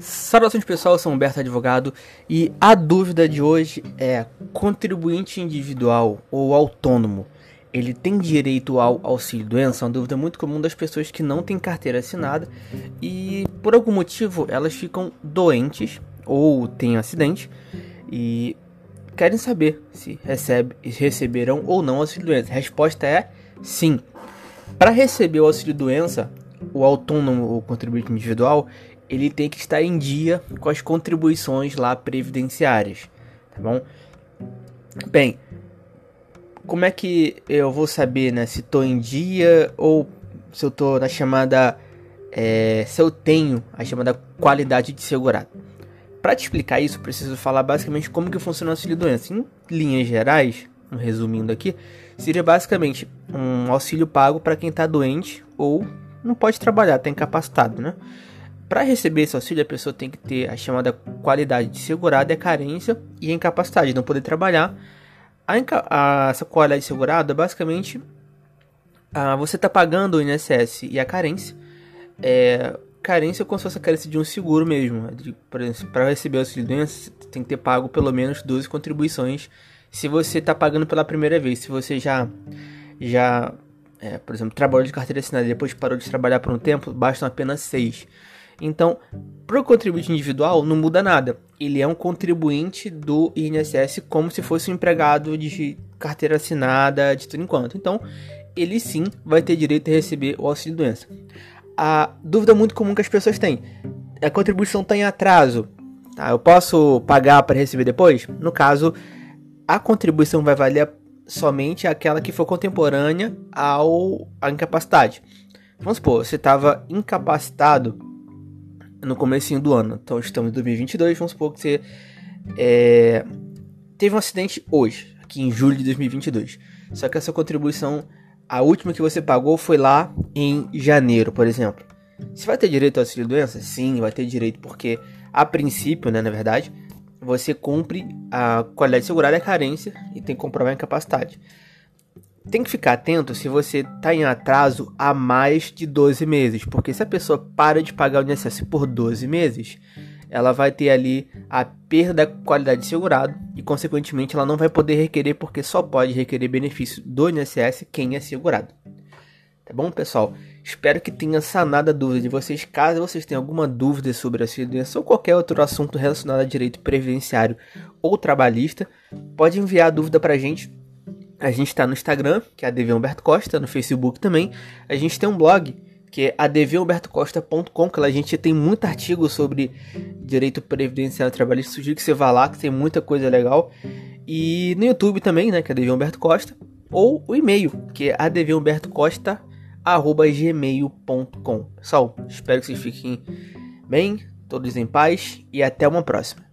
Saudações pessoal, eu sou Humberto Advogado e a dúvida de hoje é: contribuinte individual ou autônomo, ele tem direito ao auxílio doença? É uma dúvida muito comum das pessoas que não têm carteira assinada e por algum motivo elas ficam doentes ou têm acidente e querem saber se recebe, receberão ou não auxílio doença. A resposta é sim. Para receber o auxílio doença, o autônomo ou contribuinte individual, ele tem que estar em dia com as contribuições lá previdenciárias, tá bom? Bem, como é que eu vou saber, né, se estou em dia ou se eu estou na chamada, é, se eu tenho a chamada qualidade de segurado? Para te explicar isso, preciso falar basicamente como que funciona o auxílio doença. Em linhas gerais, resumindo aqui, seria basicamente um auxílio pago para quem está doente ou não pode trabalhar, está incapacitado, né? Para receber esse auxílio, a pessoa tem que ter a chamada qualidade de segurado, a carência e a incapacidade de não poder trabalhar. A, a essa qualidade de segurado é basicamente a, você está pagando o INSS e a carência. É, carência é como se fosse a carência de um seguro mesmo. Né? Para receber o auxílio doença, tem que ter pago pelo menos 12 contribuições se você está pagando pela primeira vez. Se você já, já é, por exemplo, trabalhou de carteira assinada e depois parou de trabalhar por um tempo, bastam apenas 6. Então, para o contribuinte individual não muda nada. Ele é um contribuinte do INSS como se fosse um empregado de carteira assinada de tudo enquanto. Então, ele sim vai ter direito a receber o auxílio doença. A dúvida muito comum que as pessoas têm: a contribuição está em atraso. Tá? Eu posso pagar para receber depois? No caso, a contribuição vai valer somente aquela que for contemporânea ao à incapacidade. Vamos supor, você estava incapacitado no começo do ano. Então estamos em 2022, vamos supor que você é, teve um acidente hoje, aqui em julho de 2022. Só que essa contribuição, a última que você pagou foi lá em janeiro, por exemplo. Você vai ter direito ao auxílio doença? Sim, vai ter direito, porque a princípio, né, na verdade, você cumpre a qualidade segurada e a carência e tem que comprovar a incapacidade. Tem que ficar atento se você está em atraso há mais de 12 meses, porque se a pessoa para de pagar o INSS por 12 meses, ela vai ter ali a perda da qualidade de segurado e, consequentemente, ela não vai poder requerer, porque só pode requerer benefício do INSS quem é segurado. Tá bom, pessoal? Espero que tenha sanado a dúvida de vocês. Caso vocês tenham alguma dúvida sobre a doença ou qualquer outro assunto relacionado a direito previdenciário ou trabalhista, pode enviar a dúvida para a gente a gente está no Instagram, que é ADV Humberto Costa, no Facebook também. A gente tem um blog, que é advhumbertocosta.com, que lá a gente tem muito artigo sobre direito previdenciário trabalhista. Sugiro que você vá lá, que tem muita coisa legal. E no YouTube também, né, que é ADV Humberto Costa. Ou o e-mail, que é advhumbertocosta.gmail.com. Pessoal, espero que vocês fiquem bem, todos em paz e até uma próxima.